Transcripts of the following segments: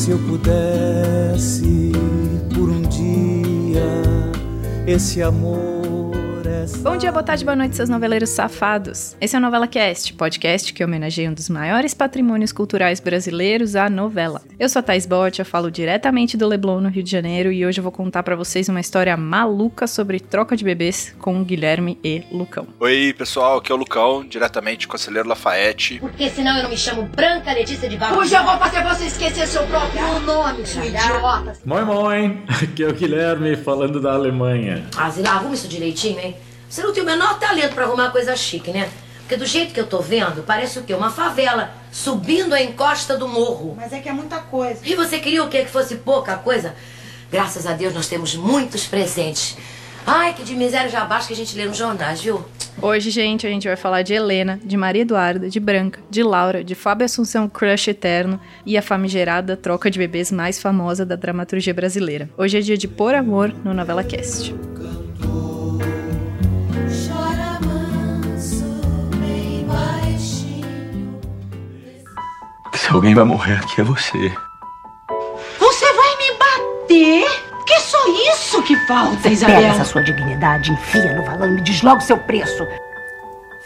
Se eu pudesse por um dia esse amor Bom dia, boa tarde, boa noite, seus noveleiros safados. Esse é o Novela Cast, podcast que homenageia um dos maiores patrimônios culturais brasileiros, a novela. Eu sou a Thais Bott, eu falo diretamente do Leblon, no Rio de Janeiro, e hoje eu vou contar para vocês uma história maluca sobre troca de bebês com Guilherme e Lucão. Oi, pessoal, aqui é o Lucão, diretamente com o Conselheiro Lafayette. Porque senão eu não me chamo Branca Letícia de Barros. Hoje eu vou fazer você esquecer seu próprio nome, seu idiota. Moin, moin, aqui é o Guilherme falando da Alemanha. Ah, Zila, arruma isso direitinho, hein? Você não tem o menor talento pra arrumar coisa chique, né? Porque do jeito que eu tô vendo, parece o quê? Uma favela subindo a encosta do morro. Mas é que é muita coisa. E você queria o quê? Que fosse pouca coisa? Graças a Deus nós temos muitos presentes. Ai, que de miséria já basta que a gente lê nos jornais, viu? Hoje, gente, a gente vai falar de Helena, de Maria Eduarda, de Branca, de Laura, de Fábio Assunção Crush Eterno e a famigerada troca de bebês mais famosa da dramaturgia brasileira. Hoje é dia de Por Amor no Novela Cast. Se alguém vai morrer aqui é você. Você vai me bater? Que só isso que falta, Isabel? Pega essa sua dignidade, enfia no valão e me diz logo o seu preço.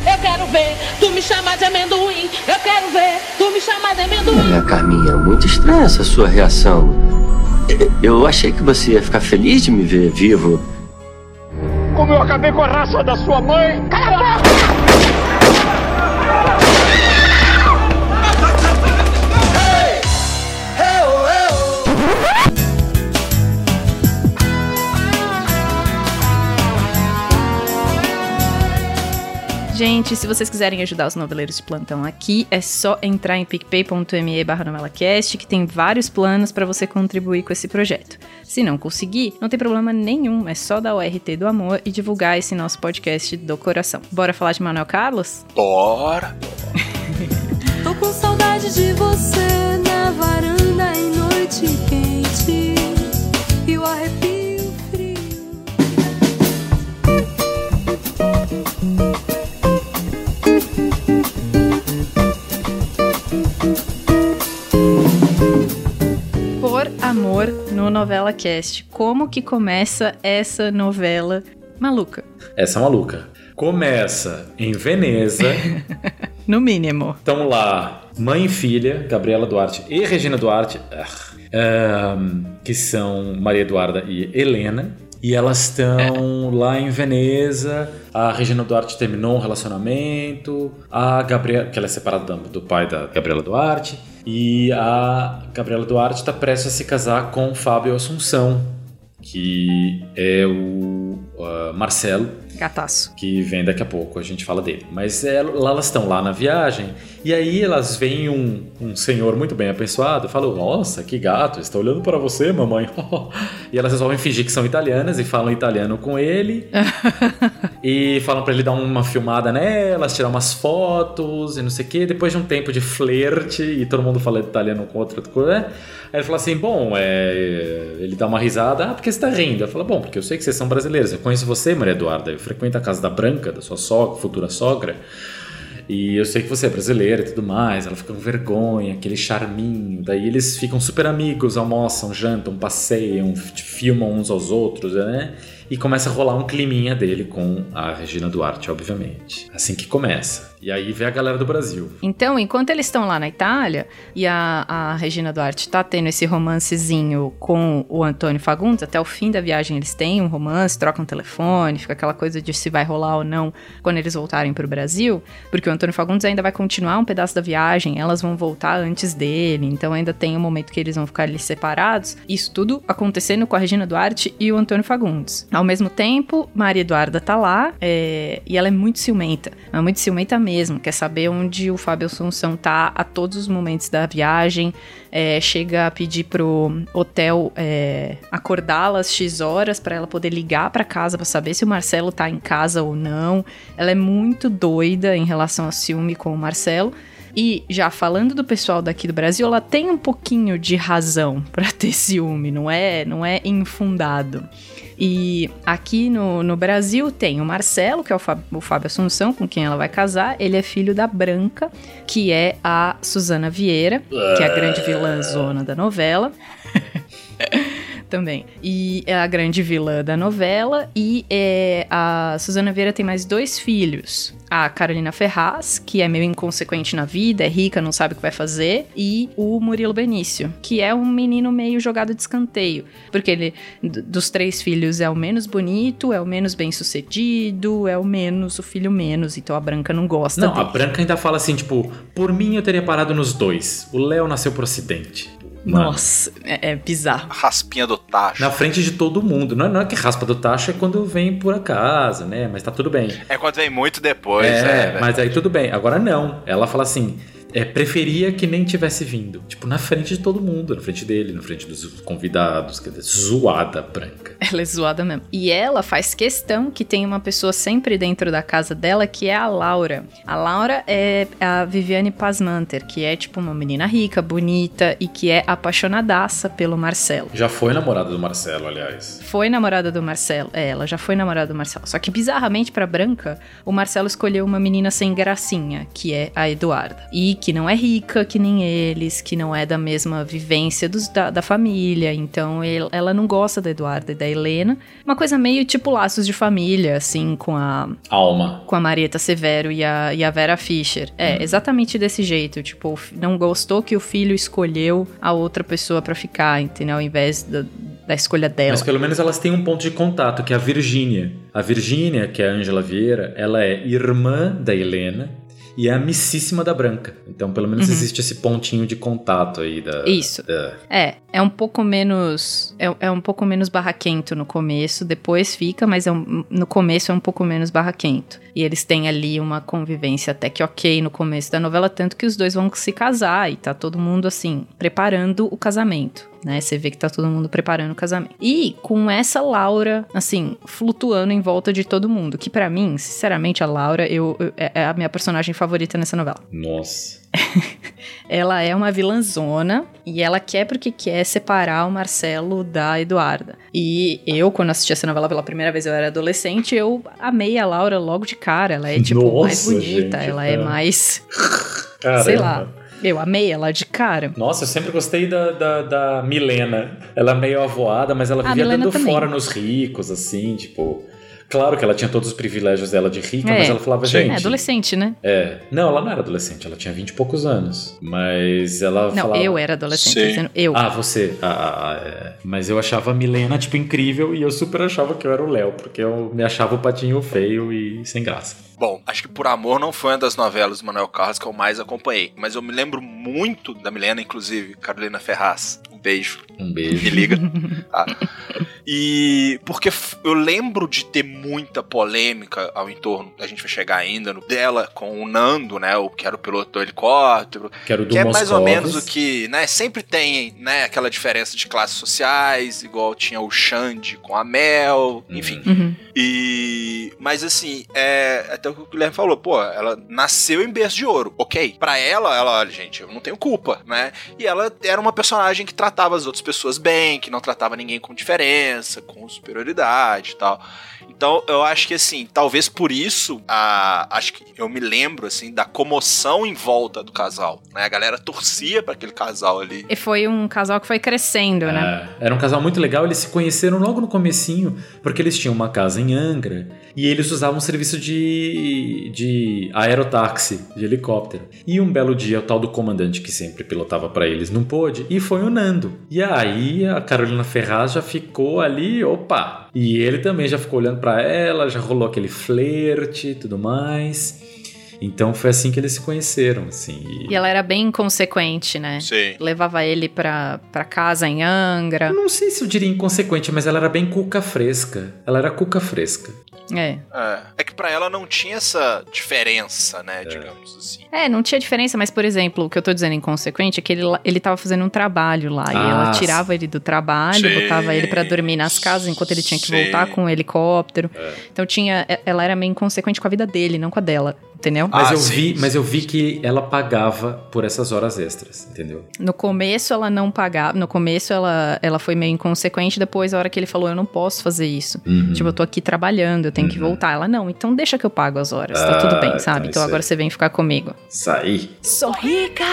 Eu quero ver tu me chamar de amendoim. Eu quero ver tu me chamar de amendoim. Olha, Carminha, muito estranha essa sua reação. Eu achei que você ia ficar feliz de me ver vivo. Como eu acabei com a raça da sua mãe. Cala a boca! Gente, se vocês quiserem ajudar os noveleiros de plantão aqui, é só entrar em picpay.me barra novelacast, que tem vários planos para você contribuir com esse projeto. Se não conseguir, não tem problema nenhum, é só dar o RT do amor e divulgar esse nosso podcast do coração. Bora falar de Manuel Carlos? Bora! Tô com saudade de você na varanda em noite quente e o arrepio Por Amor no Novela Cast. Como que começa essa novela maluca? Essa é maluca. Começa em Veneza. No mínimo. Estão lá mãe e filha, Gabriela Duarte e Regina Duarte, ah, um, que são Maria Eduarda e Helena. E elas estão lá em Veneza. A Regina Duarte terminou um relacionamento. A Gabriela, que ela é separada do pai da Gabriela Duarte. E a Gabriela Duarte está prestes a se casar com Fábio Assunção, que é o uh, Marcelo, Gataço. que vem daqui a pouco, a gente fala dele. Mas é, lá elas estão lá na viagem, e aí elas veem um, um senhor muito bem apessoado, falam, nossa, que gato, está olhando para você, mamãe. e elas resolvem fingir que são italianas e falam italiano com ele. e falam para ele dar uma filmada nelas, tirar umas fotos e não sei o quê. Depois de um tempo de flerte, e todo mundo fala italiano com outra coisa, né? Aí ele fala assim, bom, é... ele dá uma risada, ah, por que você tá rindo? Ela fala, bom, porque eu sei que vocês são brasileiros, eu conheço você, Maria Eduarda, eu frequento a casa da Branca, da sua sogra, futura sogra, e eu sei que você é brasileira e tudo mais. Ela fica com vergonha, aquele charminho. Daí eles ficam super amigos, almoçam, jantam, passeiam, filmam uns aos outros, né? E começa a rolar um climinha dele com a Regina Duarte, obviamente. Assim que começa. E aí vê a galera do Brasil. Então, enquanto eles estão lá na Itália e a, a Regina Duarte tá tendo esse romancezinho com o Antônio Fagundes, até o fim da viagem eles têm um romance, trocam telefone, fica aquela coisa de se vai rolar ou não quando eles voltarem pro Brasil, porque o Antônio Fagundes ainda vai continuar um pedaço da viagem, elas vão voltar antes dele, então ainda tem um momento que eles vão ficar ali separados. Isso tudo acontecendo com a Regina Duarte e o Antônio Fagundes. Ao mesmo tempo, Maria Eduarda tá lá é, e ela é muito ciumenta, é muito ciumenta mesmo mesmo, quer saber onde o Fábio Assunção tá a todos os momentos da viagem, é, chega a pedir pro hotel é, acordá-las X horas para ela poder ligar para casa para saber se o Marcelo tá em casa ou não. Ela é muito doida em relação ao ciúme com o Marcelo. E já falando do pessoal daqui do Brasil, ela tem um pouquinho de razão para ter ciúme, não é, não é infundado. E aqui no, no Brasil tem o Marcelo, que é o, Fá- o Fábio Assunção, com quem ela vai casar. Ele é filho da Branca, que é a Suzana Vieira, que é a grande vilã zona da novela. Também. E é a grande vilã da novela. E é, a Suzana Vieira tem mais dois filhos. A Carolina Ferraz, que é meio inconsequente na vida, é rica, não sabe o que vai fazer. E o Murilo Benício, que é um menino meio jogado de escanteio. Porque ele, dos três filhos, é o menos bonito, é o menos bem sucedido, é o menos, o filho menos. Então a Branca não gosta Não, a dele. Branca ainda fala assim, tipo, por mim eu teria parado nos dois. O Léo nasceu pro acidente. Mano, Nossa, é, é bizarro. A raspinha do tacho. Na frente de todo mundo. Não é, não é que raspa do tacho é quando vem por acaso, né? Mas tá tudo bem. É quando vem muito depois, é, é. mas aí tudo bem. Agora não. Ela fala assim. É, preferia que nem tivesse vindo. Tipo, na frente de todo mundo. Na frente dele, na frente dos convidados. Quer dizer, zoada branca. Ela é zoada mesmo. E ela faz questão que tem uma pessoa sempre dentro da casa dela, que é a Laura. A Laura é a Viviane Pasmanter, que é tipo uma menina rica, bonita e que é apaixonadaça pelo Marcelo. Já foi namorada do Marcelo, aliás. Foi namorada do Marcelo. É, ela já foi namorada do Marcelo. Só que bizarramente pra Branca, o Marcelo escolheu uma menina sem gracinha, que é a Eduarda. E que não é rica que nem eles, que não é da mesma vivência dos, da, da família. Então ele- ela não gosta da Eduarda e da Helena. Uma coisa meio tipo laços de família, assim, com a, Alma. com a Marieta Severo e a, e a Vera Fischer. É, exatamente desse jeito. Tipo, não gostou que o filho escolheu a outra pessoa pra ficar, entendeu? Ao invés da, da escolha dela. Mas pelo menos elas têm um ponto de contato, que é a Virgínia. A Virgínia, que é a Ângela Vieira, ela é irmã da Helena e é amicíssima da Branca. Então, pelo menos Uhum. existe esse pontinho de contato aí da. Isso. da- É, é um pouco menos. É, é um pouco menos barraquento no começo, depois fica, mas é um- no começo é um pouco menos barraquento. E eles têm ali uma convivência até que ok no começo da novela, tanto que os dois vão se casar e tá todo mundo assim, preparando o casamento. Né, você vê que tá todo mundo preparando o casamento. E com essa Laura, assim, flutuando em volta de todo mundo. Que pra mim, sinceramente, a Laura eu, eu- é é a minha personagem favorita nessa novela. Nossa. Ela é uma vilãzona e ela quer porque quer separar o Marcelo da Eduarda. E eu, quando assisti essa novela pela primeira vez, eu era adolescente, eu amei a Laura logo de cara. Ela é, tipo, mais Nossa, bonita, gente, ela é é. mais. Caramba. Sei lá. Eu amei ela de cara. Nossa, eu sempre gostei da, da, da Milena. Ela é meio avoada, mas ela vivia dando também. fora nos ricos, assim, tipo. Claro que ela tinha todos os privilégios dela de rica, É. mas ela falava, É gente. adolescente, né? É. Não, ela não era adolescente, ela tinha 20 e poucos anos. Mas ela Não, falava. eu era adolescente, Sim. dizendo eu. Ah, você. Ah, ah, ah, é. Mas eu achava a Milena, tipo, incrível e eu super achava que eu era o Léo, porque eu me achava o patinho feio e sem graça. Bom, acho que Por Amor não foi uma das novelas do Manuel Carlos que eu mais acompanhei. Mas eu me lembro muito da Milena, inclusive, Carolina Ferraz. Um beijo. Um Me beijo. liga. Tá? E porque eu lembro de ter muita polêmica ao entorno, a gente vai chegar ainda no dela com o Nando, né? O que era o piloto do helicóptero. Quero do Que é mais ou menos o que, né? Sempre tem, né? Aquela diferença de classes sociais, igual tinha o Xande com a Mel, enfim. Uhum. E. Mas assim, é. Até o que o Guilherme falou, pô, ela nasceu em berço de ouro, ok. Pra ela, ela, olha, gente, eu não tenho culpa, né? E ela era uma personagem que tratava as outras pessoas bem, que não tratava ninguém com diferença, com superioridade e tal. Então, eu acho que assim, talvez por isso, a, acho que eu me lembro assim da comoção em volta do casal, né? A galera torcia pra aquele casal ali. E foi um casal que foi crescendo, né? É, era um casal muito legal, eles se conheceram logo no comecinho, porque eles tinham uma casa em Angra e eles usavam um serviço de, de aerotáxi, de helicóptero. E um belo dia, o tal do comandante que sempre pilotava pra eles não pôde, e foi o Nando. E aí a Carolina Ferraz já ficou ali, opa! E ele também já ficou olhando pra ela, já rolou aquele flerte e tudo mais. Então foi assim que eles se conheceram, assim. e- E ela era bem inconsequente, né? Sim. Levava ele pra, pra casa em Angra. Eu não sei se eu diria inconsequente, mas ela era bem cuca fresca. Ela era cuca fresca. É. É, é que pra ela não tinha essa diferença, né, digamos assim. É, não tinha diferença, mas, por exemplo, o que eu tô dizendo inconsequente é que ele, lá- ele tava fazendo um trabalho lá. e Ah, ela tirava ele do trabalho, Sim, botava ele pra dormir nas casas enquanto ele tinha que sim. voltar com o helicóptero. Então tinha. é- Ela era meio inconsequente com a vida dele, não com a dela. Entendeu? Mas, Ah, eu sim, vi, sim, mas eu vi que ela pagava por essas horas extras, entendeu? No começo ela não pagava, no começo ela, ela foi meio inconsequente, depois a hora que ele falou, eu não posso fazer isso. Uhum. Tipo, eu tô aqui trabalhando, eu tenho que voltar. Ela, não, então deixa que eu pago as horas, tá tudo Ah, bem, tá, sabe? Então isso agora aí. você vem ficar comigo. Saí. Sou rica!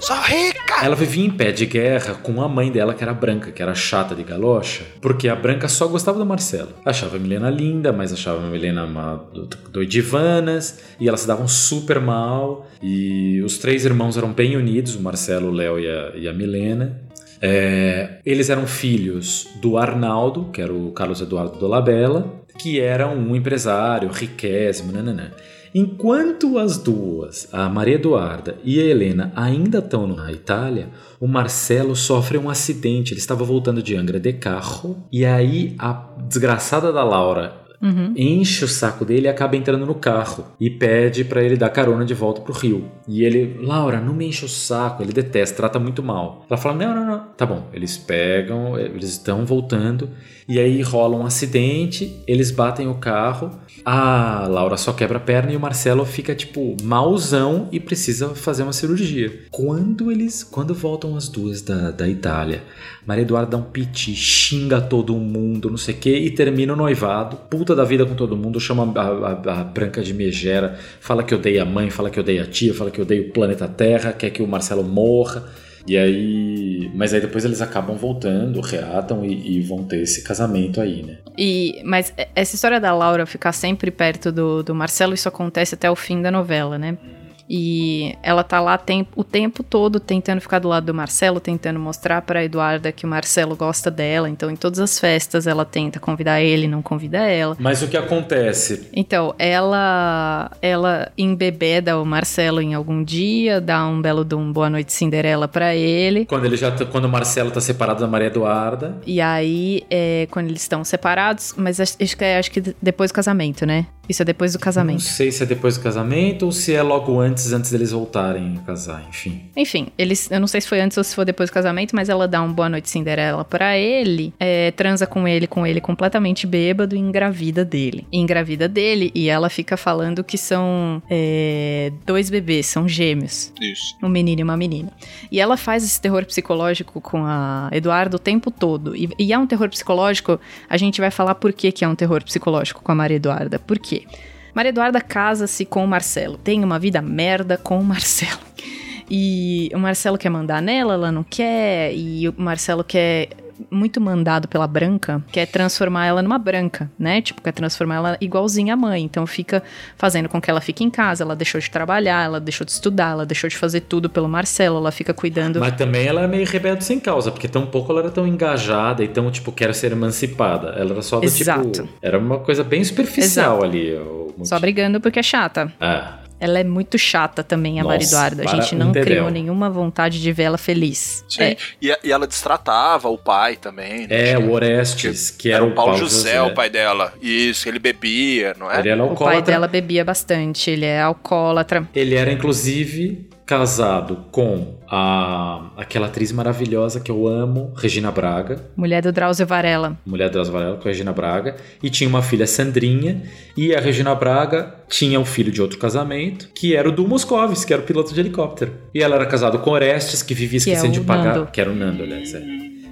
Só rica! Ela vivia em pé de guerra com a mãe dela, que era branca, que era chata de galocha, porque a branca só gostava do Marcelo. Achava a Milena linda, mas achava a Milena uma do- doidivanas, e elas se davam super mal. E os três irmãos eram bem unidos, o Marcelo, o Léo e a, e a Milena. É, eles eram filhos do Arnaldo, que era o Carlos Eduardo Dolabella, que era um empresário riquésimo, nananã. Enquanto as duas, a Maria Eduarda e a Helena, ainda estão na Itália, o Marcelo sofre um acidente. Ele estava voltando de Angra de carro e aí a desgraçada da Laura Uhum. enche o saco dele e acaba entrando no carro e pede pra ele dar carona de volta pro Rio. E ele, Laura, não me enche o saco, ele detesta, trata muito mal. Ela fala: não, não, não, tá bom. Eles pegam, eles estão voltando e aí rola um acidente, eles batem o carro, a Laura só quebra a perna e o Marcelo fica tipo mauzão e precisa fazer uma cirurgia. Quando eles, quando voltam as duas da, da Itália, Maria Eduarda dá um piti, xinga todo mundo, não sei o que, e termina o noivado, puta da vida com todo mundo, chama a, a- a Branca de Megera, fala que odeia a mãe, fala que odeia a tia, fala que odeia o planeta Terra, quer que o Marcelo morra. E aí. Mas aí depois eles acabam voltando, reatam e, e vão ter esse casamento aí, né? E, mas essa história da Laura ficar sempre perto do, do Marcelo, isso acontece até o fim da novela, né? E ela tá lá tem, o tempo todo tentando ficar do lado do Marcelo, tentando mostrar pra Eduarda que o Marcelo gosta dela. Então, em todas as festas, ela tenta convidar ele, não convida ela. Mas o que acontece? Então, ela ela embebeda o Marcelo em algum dia, dá um belo de um boa noite Cinderela pra ele. Quando ele já tá- quando o Marcelo tá separado da Maria Eduarda. E aí, é, quando eles estão separados, mas acho acho que é acho que depois do casamento, né? Isso é depois do Não casamento. sei se é depois do casamento ou se é logo antes, antes deles voltarem a casar, enfim. Enfim, eles, eu não sei se foi antes ou se foi depois do casamento, mas ela dá um boa noite Cinderela pra ele, é, transa com ele, com ele completamente bêbado e engravida dele. E engravida dele e ela fica falando que são é, dois bebês, são gêmeos. Isso. Um menino e uma menina. E ela faz esse terror psicológico com a Eduardo o tempo todo. E, e é um terror psicológico, a gente vai falar por que, que é um terror psicológico com a Maria Eduarda. Por quê? Maria Eduarda casa-se com o Marcelo. Tem uma vida merda com o Marcelo. E o Marcelo quer mandar nela, ela não quer. E o Marcelo quer muito mandado pela branca, quer transformar ela numa branca, né? Tipo, quer transformar ela igualzinha à mãe. Então fica fazendo com que ela fique em casa, ela deixou de trabalhar, ela deixou de estudar, ela deixou de fazer tudo pelo Marcelo, ela fica cuidando. Mas também ela é meio rebelde sem causa, porque tão pouco ela era tão engajada e tão, tipo, quero ser emancipada. Ela era só do Exato. tipo. Era uma coisa bem superficial Exato. ali. Só brigando porque é chata. Ah, Ela é muito chata também, a Nossa, Maria Eduarda. A gente não criou nenhuma vontade de ver ela feliz. Sim. É, E, e ela destratava o pai também. né? é, Tinha- o Orestes, que era, Era o Paulo José, o pai dela. Isso, ele bebia, não é? Ele era o pai alcoólatra. dela bebia bastante, ele é alcoólatra. Ele era, inclusive, casado com a, aquela atriz maravilhosa que eu amo, Regina Braga. Mulher do Drauzio Varela. Mulher das Varela com a Regina Braga. E tinha uma filha, Sandrinha. E a Regina Braga tinha um filho de outro casamento, que era o do Moscovis, que era o piloto de helicóptero. E ela era casada com Orestes, que vivia Que é esquecendo de pagar. Nando. Que era o Nando, aliás. É.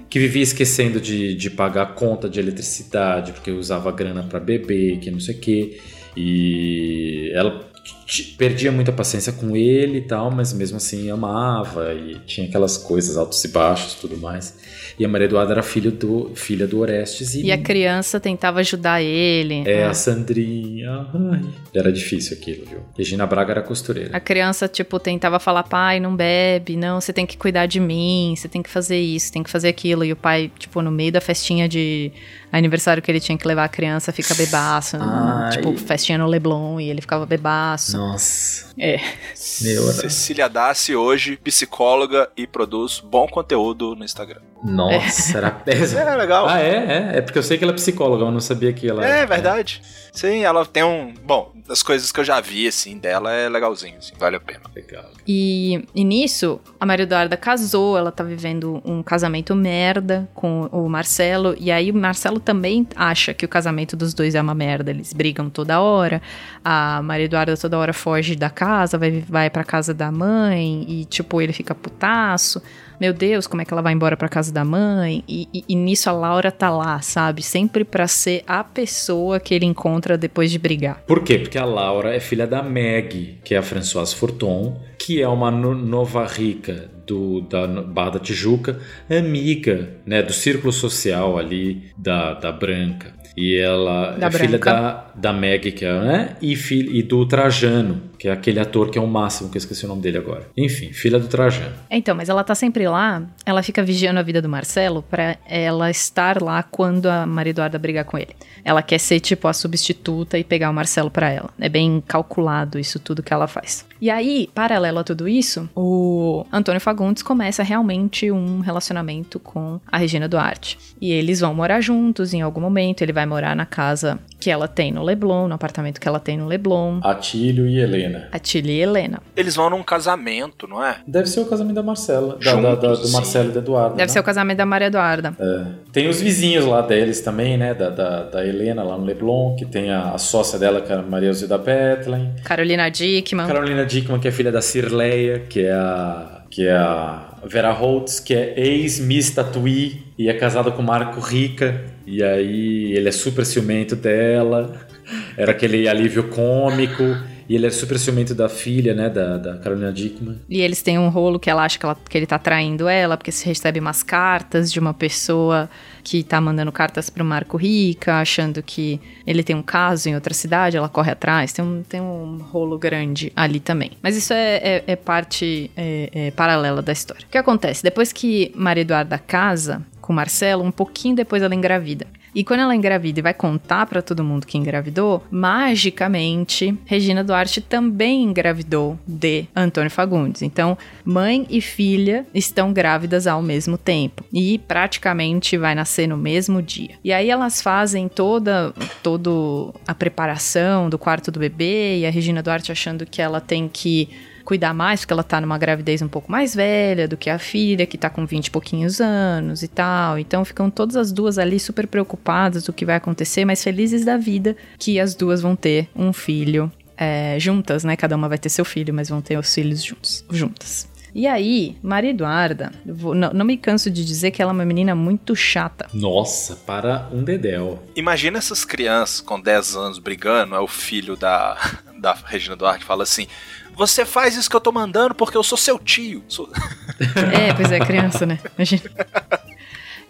Que vivia esquecendo de, de pagar a conta de eletricidade, porque usava grana pra beber, que não sei o quê. E ela perdia muita paciência com ele e tal, mas mesmo assim amava e tinha aquelas coisas altos e baixos e tudo mais. E a Maria Eduarda era filho do, filha do Orestes e, E a criança tentava ajudar ele. é né? a Sandrinha. Ai, era difícil aquilo, viu? Regina Braga era costureira. A criança, tipo, tentava falar, pai, não bebe, não, você tem que cuidar de mim, você tem que fazer isso, tem que fazer aquilo. E o pai, tipo, no meio da festinha de aniversário que ele tinha que levar a criança, fica bebaço. Ai. Tipo, festinha no Leblon, e ele ficava bebaço. Nossa. É. Meu, Cecília Dassi, hoje psicóloga e produz bom conteúdo no Instagram. Nossa, era péssimo. É legal. Ah, é? É, é porque eu sei que ela é psicóloga, eu não sabia que ela É verdade. Sim, ela tem um. Bom, das coisas que eu já vi, assim, dela é legalzinho, assim, vale a pena. Legal. E, e nisso, a Maria Eduarda casou, ela tá vivendo um casamento merda com o Marcelo, e aí o Marcelo também acha que o casamento dos dois é uma merda, eles brigam toda hora, a Maria Eduarda toda hora foge da casa, vai, vai pra casa da mãe, e tipo, ele fica putaço. Meu Deus, como é que ela vai embora pra casa da mãe? E, e- e nisso a Laura tá lá, sabe? Sempre pra ser a pessoa que ele encontra depois de brigar. Por quê? Porque a Laura é filha da Meg, que é a Françoise Forton, que é uma no- nova rica do, da Barra da Tijuca, amiga né, do círculo social ali da, da Branca. E ela Da é filha Branca. da, da Meg, que é, né? E, filha, e do Trajano, que é aquele ator que é o máximo, que eu esqueci o nome dele agora. Enfim, filha do Trajano. Então, mas ela tá sempre lá, ela fica vigiando a vida do Marcelo pra ela estar lá quando a Maria Eduarda brigar com ele. Ela quer ser tipo a substituta e pegar o Marcelo pra ela. É bem calculado isso tudo que ela faz. E aí, paralelo a tudo isso, o Antônio Fagundes começa realmente um relacionamento com a Regina Duarte. E eles vão morar juntos em algum momento, ele vai morar na casa que ela tem no Leblon, no apartamento que ela tem no Leblon. Atílio e Helena. A Tilly e Helena. Eles vão num casamento, não é? Deve ser o casamento da Marcela. Da, da- da- Juntos, do sim. Marcelo e da Eduarda. Deve né? ser o casamento da Maria Eduarda. É. Tem os vizinhos lá deles também, né? Da, da, da Helena lá no Leblon, que tem a, a sócia dela, que é a Maria Elzida Bethlen. Carolina Dickman. Carolina Dickman, que é filha da Cirleia, que é a, que é a Vera Holtz, que é ex-Miss Tatuí e é casada com Marco Rica. E aí ele é super ciumento dela. Era aquele alívio cômico. E ele é super ciumento da filha, né? Da, da Carolina Dickman. E eles têm um rolo que ela acha que, ela- que ele tá traindo ela, porque se recebe umas cartas de uma pessoa que tá mandando cartas pro Marco Rica, achando que ele tem um caso em outra cidade, ela corre atrás. Tem um, tem um rolo grande ali também. Mas isso é, é- é parte é- é paralela da história. O que acontece? Depois que Maria Eduarda casa com Marcelo, um pouquinho depois ela engravida. E quando ela engravida e vai contar pra todo mundo que engravidou, magicamente Regina Duarte também engravidou de Antônio Fagundes. Então, mãe e filha estão grávidas ao mesmo tempo e praticamente vai nascer no mesmo dia. E aí elas fazem toda todo a preparação do quarto do bebê e a Regina Duarte achando que ela tem que cuidar mais, porque ela tá numa gravidez um pouco mais velha do que a filha, que tá com 20 e pouquinhos anos e tal. Então ficam todas as duas ali super preocupadas do que vai acontecer, mas felizes da vida que as duas vão ter um filho é, juntas, né? Cada uma vai ter seu filho, mas vão ter os filhos juntos, juntas. E aí, Maria Eduarda, vou- não, não me canso de dizer que ela é uma menina muito chata. Nossa, para um dedéu. Imagina essas crianças com 10 anos brigando, é o filho da, da Regina Duarte fala assim: Você faz isso que eu tô mandando porque eu sou seu tio. Sou- É, pois é, criança, né? Imagina.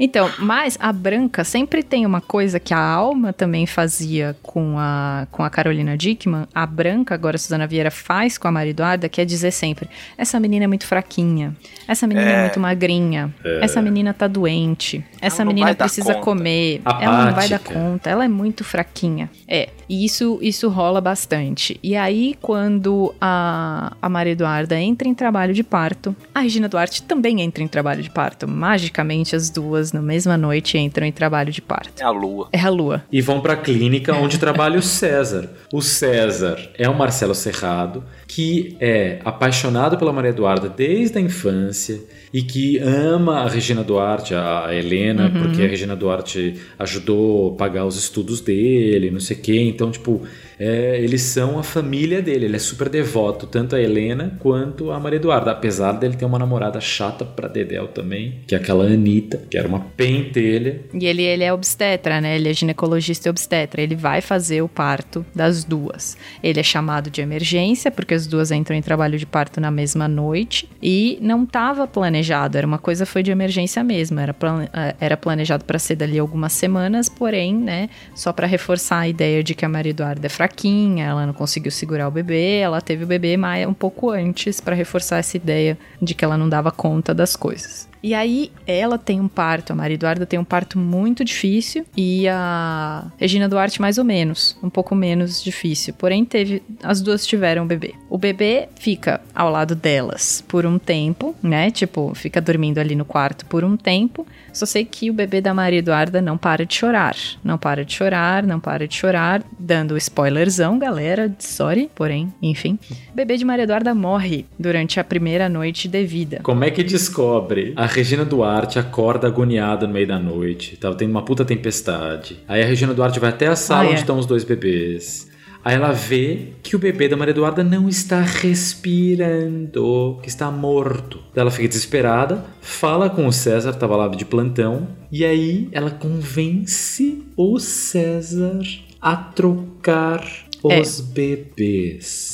Então, mas a Branca sempre tem uma coisa que a Alma também fazia com a, com a Carolina Dickman. A Branca, agora a Suzana Vieira, faz com a Maria Eduarda, que é dizer sempre: essa menina é muito fraquinha, essa menina é, É. muito magrinha, É. essa menina tá doente, essa menina precisa comer, ela não vai dar conta, ela é muito fraquinha. É, e isso, isso rola bastante. E aí, quando a, a Maria Eduarda entra em trabalho de parto, a Regina Duarte também entra em trabalho de parto. Magicamente, as duas, na mesma noite, entram em trabalho de parto. É a lua. É a lua. E vão pra clínica onde trabalha o César. O César é o Marcelo Serrado, que é apaixonado pela Maria Eduarda desde a infância e que ama a Regina Duarte, a Helena, Uhum. porque a Regina Duarte ajudou a pagar os estudos dele, não sei o quê. Então, tipo, é, eles são a família dele. Ele é super devoto, tanto a Helena quanto a Maria Eduarda. Apesar dele ter uma namorada chata pra Dedéu também, que é aquela Anitta, que era uma pentelha. E ele, ele é obstetra, né? Ele é ginecologista e obstetra. Ele vai fazer o parto das duas. Ele é chamado de emergência, porque as duas entram em trabalho de parto na mesma noite. E não estava planejado, era uma coisa foi de emergência mesmo. Era, eh, era planejado para ser dali algumas semanas, porém, né? Só para reforçar a ideia de que a Maria Eduarda é fraquinha fraquinha, ela não conseguiu segurar o bebê, ela teve o bebê mais um pouco antes para reforçar essa ideia de que ela não dava conta das coisas. E aí ela tem um parto, a Maria Eduarda tem um parto muito difícil e a Regina Duarte mais ou menos, um pouco menos difícil. Porém teve, as duas tiveram um bebê. O bebê fica ao lado delas por um tempo, né? Tipo, fica dormindo ali no quarto por um tempo. Só sei que o bebê da Maria Eduarda não para de chorar. Não para de chorar, não para de chorar. Dando spoilerzão, galera. Sorry, porém, enfim. O bebê de Maria Eduarda morre durante a primeira noite de vida. Como é que descobre? A Regina Duarte acorda agoniada no meio da noite. Tava tendo uma puta tempestade. Aí a Regina Duarte vai até a sala Ah, é. onde estão os dois bebês. Aí ela vê que o bebê da Maria Eduarda não está respirando, que está morto. Ela fica desesperada, fala com o César, tava lá de plantão, e aí ela convence o César a trocar É. os bebês.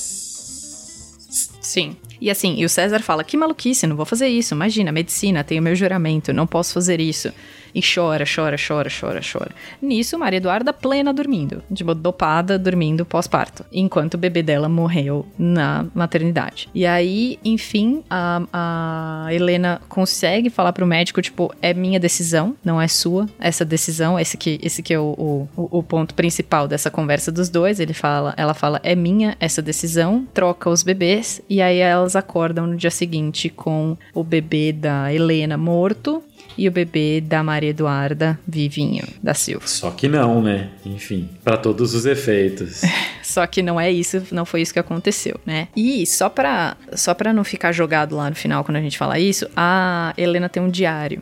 Sim. E assim, e o César fala: que maluquice, não vou fazer isso. Imagina, medicina, tenho meu juramento, não posso fazer isso. E chora, chora, chora, chora, chora. Nisso, Maria Eduarda plena dormindo, tipo, dopada, dormindo pós-parto, enquanto o bebê dela morreu na maternidade. E aí, enfim, a, a Helena consegue falar pro médico, tipo, é minha decisão, não é sua, essa decisão, esse que, esse que é o, o, o ponto principal dessa conversa dos dois. Ele fala, ela fala, é minha essa decisão, troca os bebês, e aí elas acordam no dia seguinte com o bebê da Helena morto e o bebê da Maria Eduarda vivinho da Silva. Só que não, né? Enfim, para todos os efeitos. Só que não é isso, não foi isso que aconteceu, né? E só pra, só pra não ficar jogado lá no final quando a gente fala isso, a Helena tem um diário.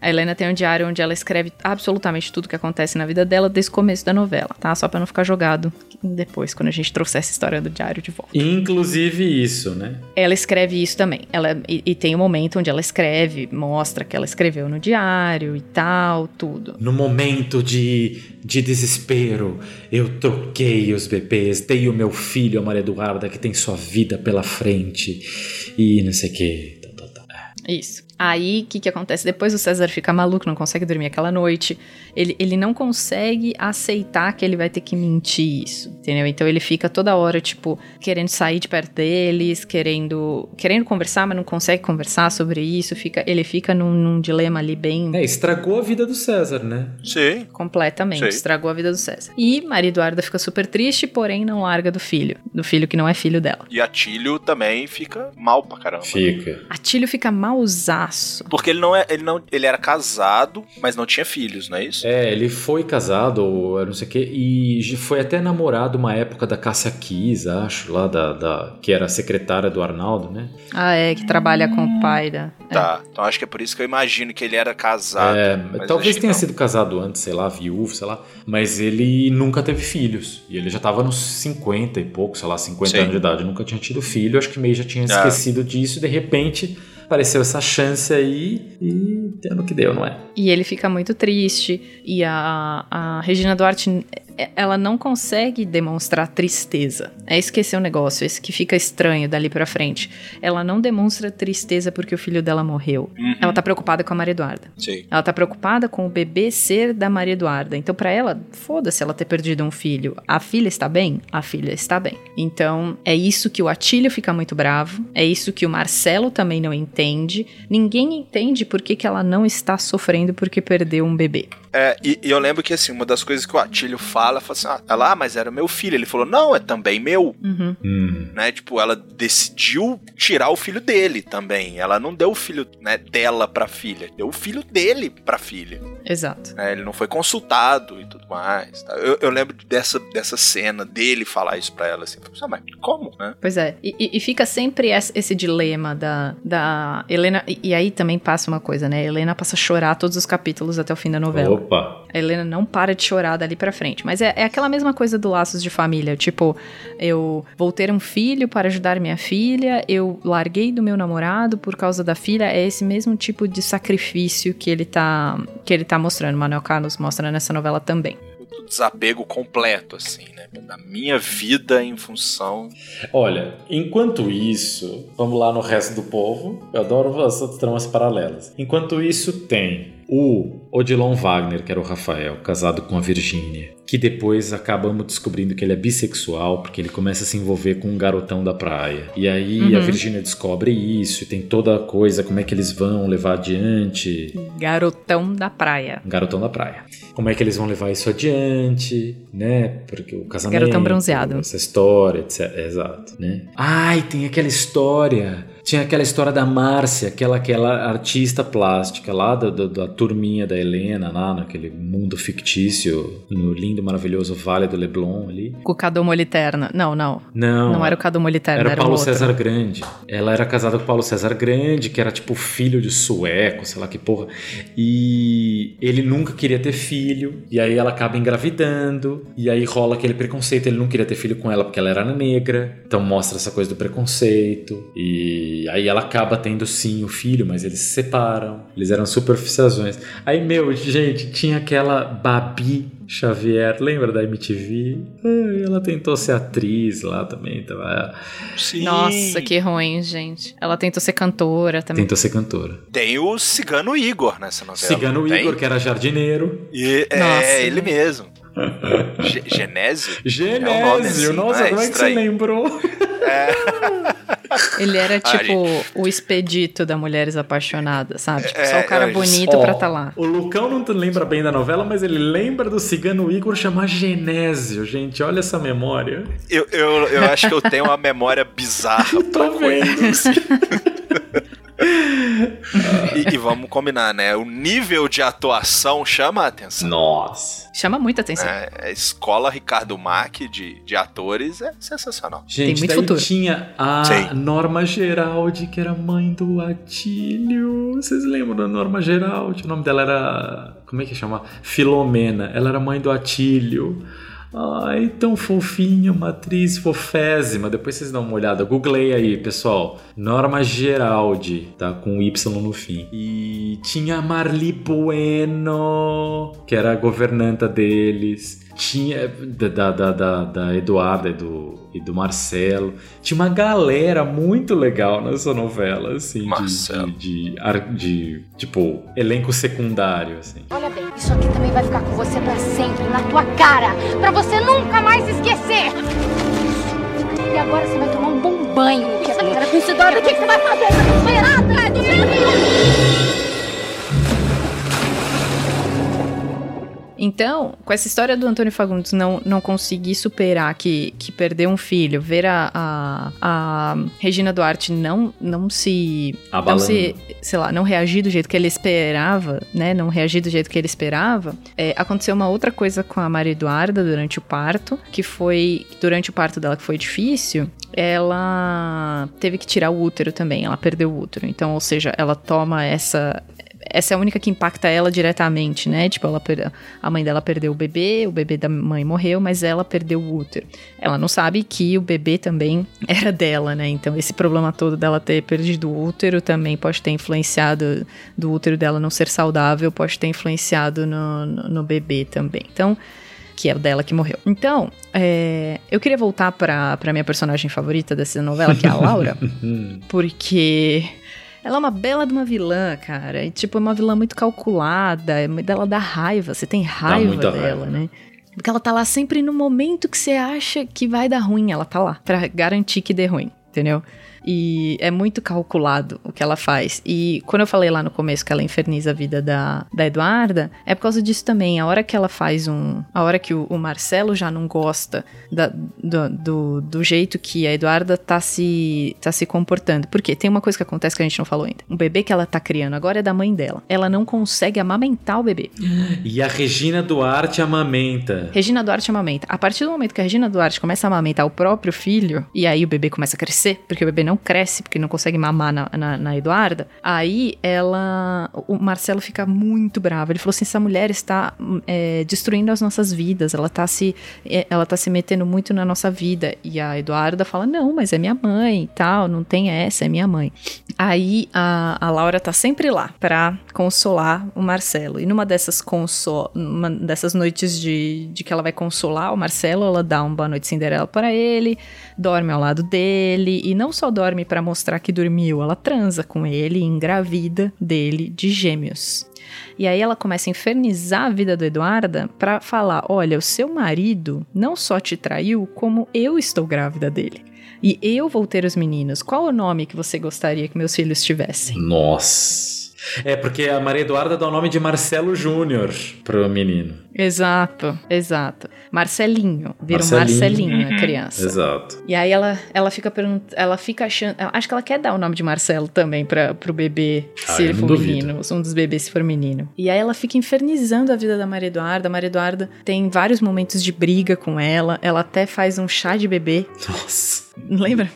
A Helena tem um diário onde ela escreve absolutamente tudo que acontece na vida dela desde o começo da novela, tá? Só pra não ficar jogado depois, quando a gente trouxer essa história do diário de volta. Inclusive isso, né? Ela escreve isso também. Ela, e, e tem um momento onde ela escreve, mostra que ela escreveu no diário e tal, tudo. No momento de, de desespero, eu troquei os bebês, dei o meu filho a Maria Eduarda, que tem sua vida pela frente, e não sei o que. Isso. Aí, o que, que acontece? Depois o César fica maluco, não consegue dormir aquela noite. Ele, ele não consegue aceitar que ele vai ter que mentir isso, entendeu? Então ele fica toda hora, tipo, querendo sair de perto deles, querendo querendo conversar, mas não consegue conversar sobre isso. Fica, ele fica num, num dilema ali bem... É, estragou a vida do César, né? Sim. Completamente, Sim. estragou a vida do César. E Maria Eduarda fica super triste, porém não larga do filho. Do filho que não é filho dela. E Atílio também fica mal pra caramba. Fica. Atílio fica Porque ele não é, ele não, ele era casado, mas não tinha filhos, não é isso? É, ele foi casado, ou não sei o que, e foi até namorado uma época da Cássia Kiss, acho, lá da, da. que era a secretária do Arnaldo, né? Ah, é, que trabalha com o pai da... Tá. Então acho que é por isso que eu imagino que ele era casado. É, mas talvez tenha sido casado antes, sei lá, viúvo, sei lá. Mas ele nunca teve filhos. E ele já tava nos 50 e pouco, sei lá, 50 Sim. anos de idade. Nunca tinha tido filho. Acho que meio já tinha Ah. esquecido disso. De repente apareceu essa chance aí e no que deu, não é? E ele fica muito triste. E a, a Regina Duarte, ela não consegue demonstrar tristeza. É esse que esse é o negócio, esse que fica estranho dali pra frente. Ela não demonstra tristeza porque o filho dela morreu. Uhum. Ela tá preocupada com a Maria Eduarda. Sim. Ela tá preocupada com o bebê ser da Maria Eduarda. Então, pra ela, foda-se ela ter perdido um filho. A filha está bem? A filha está bem. Então, é isso que o Atílio fica muito bravo. É isso que o Marcelo também não entende. Ninguém entende por que, que ela não está sofrendo porque perdeu um bebê. É, e, e eu lembro que assim, uma das coisas que o Atílio fala, fala assim, ah, ela, ah, mas era meu filho. Ele falou, não, é também meu. Uhum. Né? Tipo, ela decidiu tirar o filho dele também. Ela não deu o filho né, dela pra filha, deu o filho dele pra filha. Exato. né? Ele não foi consultado e tudo mais. tá? Eu, eu lembro dessa, dessa cena dele falar isso pra ela assim. Ah, mas como, né? Pois é, e, e- fica sempre esse, esse dilema da, da Helena. E, e aí também passa uma coisa, né? A Helena passa a chorar todos os capítulos até o fim da novela. Opa! A Helena não para de chorar dali pra frente. Mas é, é aquela mesma coisa do Laços de Família. Tipo, eu vou ter um filho para ajudar minha filha, eu larguei do meu namorado por causa da filha. É esse mesmo tipo de sacrifício que ele tá, que ele tá mostrando. Manuel Carlos mostra nessa novela também. Do desapego completo, assim, né? Da minha vida em função. Olha, enquanto isso, vamos lá no resto do povo. Eu adoro essas tramas paralelas. Enquanto isso, tem o Odilon Wagner, que era o Rafael, casado com a Virgínia, que depois acabamos descobrindo que ele é bissexual, porque ele começa a se envolver com um garotão da praia. E aí Uhum. a Virgínia descobre isso, e tem toda a coisa, como é que eles vão levar adiante. Garotão da praia. Garotão da praia. Como é que eles vão levar isso adiante, né? Porque o casamento. Garotão bronzeado. Essa história, etc. Exato, né? Ai, tem aquela história. Tinha aquela história da Márcia, aquela, aquela artista plástica lá da, da, da turminha da Helena, lá naquele mundo fictício, no lindo, maravilhoso Vale do Leblon ali. Com o Cadu Moliterna. Não, não. Não. Não era o Cadu Moliterna, Era era, o Paulo um. César Grande. Ela era casada com o Paulo César Grande, que era tipo filho de sueco, sei lá que porra. E ele nunca queria ter filho. E aí ela acaba engravidando. E aí rola aquele preconceito. Ele não queria ter filho com ela porque ela era negra. Então mostra essa coisa do preconceito. E aí ela acaba tendo sim o filho, mas eles se separam. Eles eram superficiações. Aí, meu, gente, tinha aquela Babi Xavier, lembra da MTV? Ela tentou ser atriz lá também, tava. Sim. Nossa, que ruim, gente. Ela tentou ser cantora também. Tentou ser cantora. Tem o Cigano Igor nessa novela. Cigano? Igor, que era jardineiro. E, é Nossa, ele gente. mesmo. Ge- Genésio? Genésio, É um assim, nossa, né? como é que você lembrou? Ele era Ah, tipo o expedito da Mulheres Apaixonadas, sabe? Tipo, só É, o cara eu- bonito Ó, pra tá lá. O Lucão não lembra bem da novela, mas ele lembra do Cigano Igor chamar Genésio, gente. Olha essa memória. Eu, eu, eu acho que eu tenho uma memória bizarra Tô vendo. E, e vamos combinar, né? O nível de atuação chama a atenção. Nossa. Chama muita atenção. É, a escola Ricardo Mack de, de atores é sensacional. Gente, muito daí futuro. tinha a Sim. Norma Geraldi, que era mãe do Atílio. Vocês lembram da Norma Geraldi? O nome dela era. Como é que chama? Filomena. Ela era mãe do Atílio. Ai, tão fofinha, uma atriz fofésima. Depois vocês dão uma olhada. Googlei aí, pessoal. Norma Geraldi, tá? Com Y no fim. E tinha Marli Bueno, que era a governanta deles. Tinha da, da, da, da Eduarda e do, e do Marcelo. Tinha uma galera muito legal nessa novela, assim, de, de, de, de, tipo, elenco secundário, assim. Olha bem, isso aqui também vai ficar com você pra sempre, na tua cara, pra você nunca mais esquecer. E agora você vai tomar um bom banho. Que essa cara com dólar, o que que você vai fazer? Desesperada, do jeito Então, com essa história do Antônio Fagundes não, não conseguir superar que, que perdeu um filho, ver a, a, a Regina Duarte não, não se. Não Abalando. se, sei lá, não reagir do jeito que ele esperava, né? Não reagir do jeito que ele esperava. é, aconteceu uma outra coisa com a Maria Eduarda durante o parto, que foi. Durante o parto dela, que foi difícil, ela teve que tirar o útero também. Ela perdeu o útero. Então, ou seja, ela toma essa essa é a única que impacta ela diretamente, né? Tipo, ela per- a mãe dela perdeu o bebê, o bebê da mãe morreu, mas ela perdeu o útero. Ela não sabe que o bebê também era dela, né? Então, esse problema todo dela ter perdido o útero também pode ter influenciado do útero dela não ser saudável, pode ter influenciado no, no, no bebê também. Então, que é o dela que morreu. Então, é, eu queria voltar pra, pra minha personagem favorita dessa novela, que é a Laura, porque ela é uma bela de uma vilã, cara. E, tipo, é uma vilã muito calculada, é ela dá raiva, você tem raiva dela, raiva. né? Porque ela tá lá sempre no momento que você acha que vai dar ruim, ela tá lá pra garantir que dê ruim, entendeu? E é muito calculado o que ela faz. E quando eu falei lá no começo que ela inferniza a vida da, da Eduarda, é por causa disso também. A hora que ela faz um. A hora que o, o Marcelo já não gosta da- do, do, do jeito que a Eduarda tá se, tá se comportando. Porque tem uma coisa que acontece que a gente não falou ainda. O bebê que ela tá criando agora é da mãe dela. Ela não consegue amamentar o bebê. E a Regina Duarte amamenta. Regina Duarte amamenta. A partir do momento que a Regina Duarte começa a amamentar o próprio filho, e aí o bebê começa a crescer, porque o bebê não cresce, porque não consegue mamar na, na, na Eduarda, aí ela. O Marcelo fica muito bravo. Ele falou assim: essa mulher está é, destruindo as nossas vidas, ela tá, se, é, ela tá se metendo muito na nossa vida. E a Eduarda fala: não, mas é minha mãe tal, não tem essa, é minha mãe. Aí a, a Laura tá sempre lá pra consolar o Marcelo. E numa dessas conso dessas noites de, de que ela vai consolar o Marcelo, ela dá um boa noite Cinderela para ele, dorme ao lado dele e não só dorme pra mostrar que dormiu, ela transa com ele engravida dele de gêmeos. E aí ela começa a infernizar a vida do Eduarda pra falar: olha, o seu marido não só te traiu, como eu estou grávida dele. E eu vou ter os meninos. Qual o nome que você gostaria que meus filhos tivessem? Nossa. É porque a Maria Eduarda dá o nome de Marcelo Júnior pro menino. Exato, exato. Marcelinho, vira um Marcelinho. Marcelinho a criança. Exato. E aí ela, ela fica perguntando, ela fica achando, acho que ela quer dar o nome de Marcelo também para pro bebê, Ah, se ele for duvido. menino, um dos bebês se for menino. E aí ela fica infernizando a vida da Maria Eduarda. A Maria Eduarda tem vários momentos de briga com ela, ela até faz um chá de bebê. Nossa. Lembra?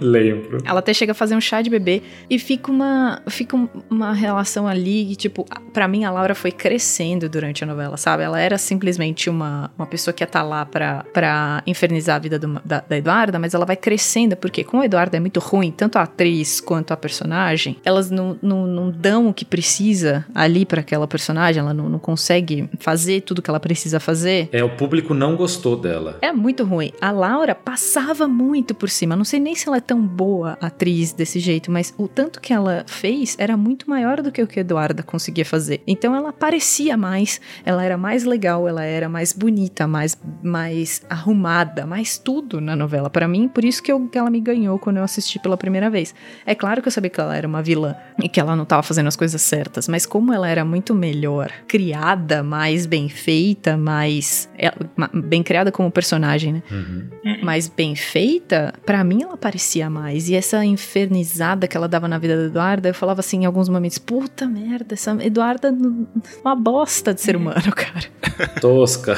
Lembro. Ela até chega a fazer um chá de bebê e fica uma, fica um- uma relação ali que, tipo, pra mim a Laura foi crescendo durante a novela, sabe? Ela era simplesmente uma, uma pessoa que ia estar lá pra, pra infernizar a vida do- da, da Eduarda, mas ela vai crescendo, porque como a Eduarda é muito ruim, tanto a atriz quanto a personagem, elas não, não, não dão o que precisa ali pra aquela personagem, ela não, não consegue fazer tudo que ela precisa fazer. É, o público não gostou dela. É muito ruim. A Laura passava muito por cima. Não sei nem se ela é tão boa atriz desse jeito, mas o tanto que ela fez era muito maior do que o que a Eduarda conseguia fazer. Então ela parecia mais, ela era mais legal, ela era mais bonita, mais, mais arrumada, mais tudo na novela Pra mim. Por isso que, eu- que ela me ganhou quando eu assisti pela primeira vez. É claro que eu sabia que ela era uma vilã e que ela não tava fazendo as coisas certas, mas como ela era muito melhor criada, mais bem feita, mais é, bem criada como personagem, né? mais bem feita, pra mim ela parecia mais. E essa infernizada que ela dava na vida da Eduarda, eu falava assim em alguns momentos: puta merda, essa Eduarda uma bosta de ser humano, cara. Tosca.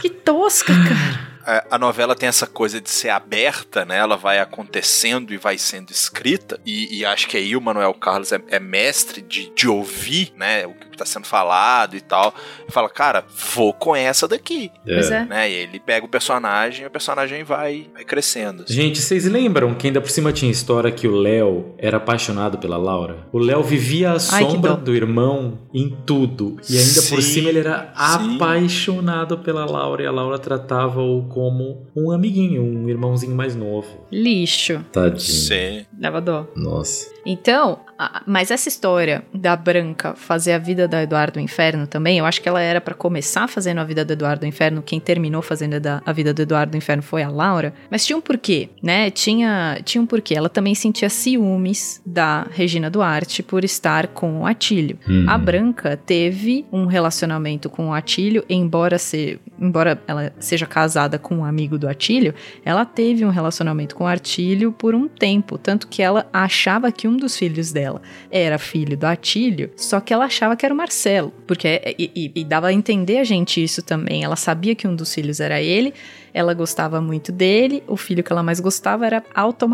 Que tosca, cara. a, a novela tem essa coisa de ser aberta, né? Ela vai acontecendo e vai sendo escrita. E, e acho que aí o Manuel Carlos é, é mestre de, de ouvir, né? O que está sendo falado e tal. E fala, cara, vou com essa daqui. Pois é. Né? E ele pega o personagem e o personagem vai, vai crescendo. Gente, vocês lembram que ainda por cima tinha história que o Léo era apaixonado pela Laura? O Léo vivia à Ai, que sombra dó. do irmão em tudo. E ainda por Sim, cima ele era sim. apaixonado pela Laura. E a Laura tratava-o como um amiguinho, um irmãozinho mais novo. Lixo. Tadinho. Sim. Dava dó. Nossa. Então, a- mas essa história da Branca fazer a vida da Eduardo no inferno também, eu acho que ela era pra começar fazendo a vida do Eduardo no inferno. Quem terminou fazendo a, da- a vida do Eduardo no inferno foi a Laura. Mas tinha um porquê, né? Tinha, tinha um porquê. Ela também sentia ciúmes da Regina Duarte por estar com o Atílio. Uhum. A Branca teve um relacionamento com o Atílio, embora, ser, embora ela seja casada com um amigo do Atílio, ela teve um relacionamento com o Atílio por um tempo, tanto que ela achava que um dos filhos dela era filho do Atílio, só que ela achava que era o Marcelo, porque e, e- e dava a entender a gente isso também. Ela sabia que um dos filhos era ele, ela gostava muito dele, o filho que ela mais gostava era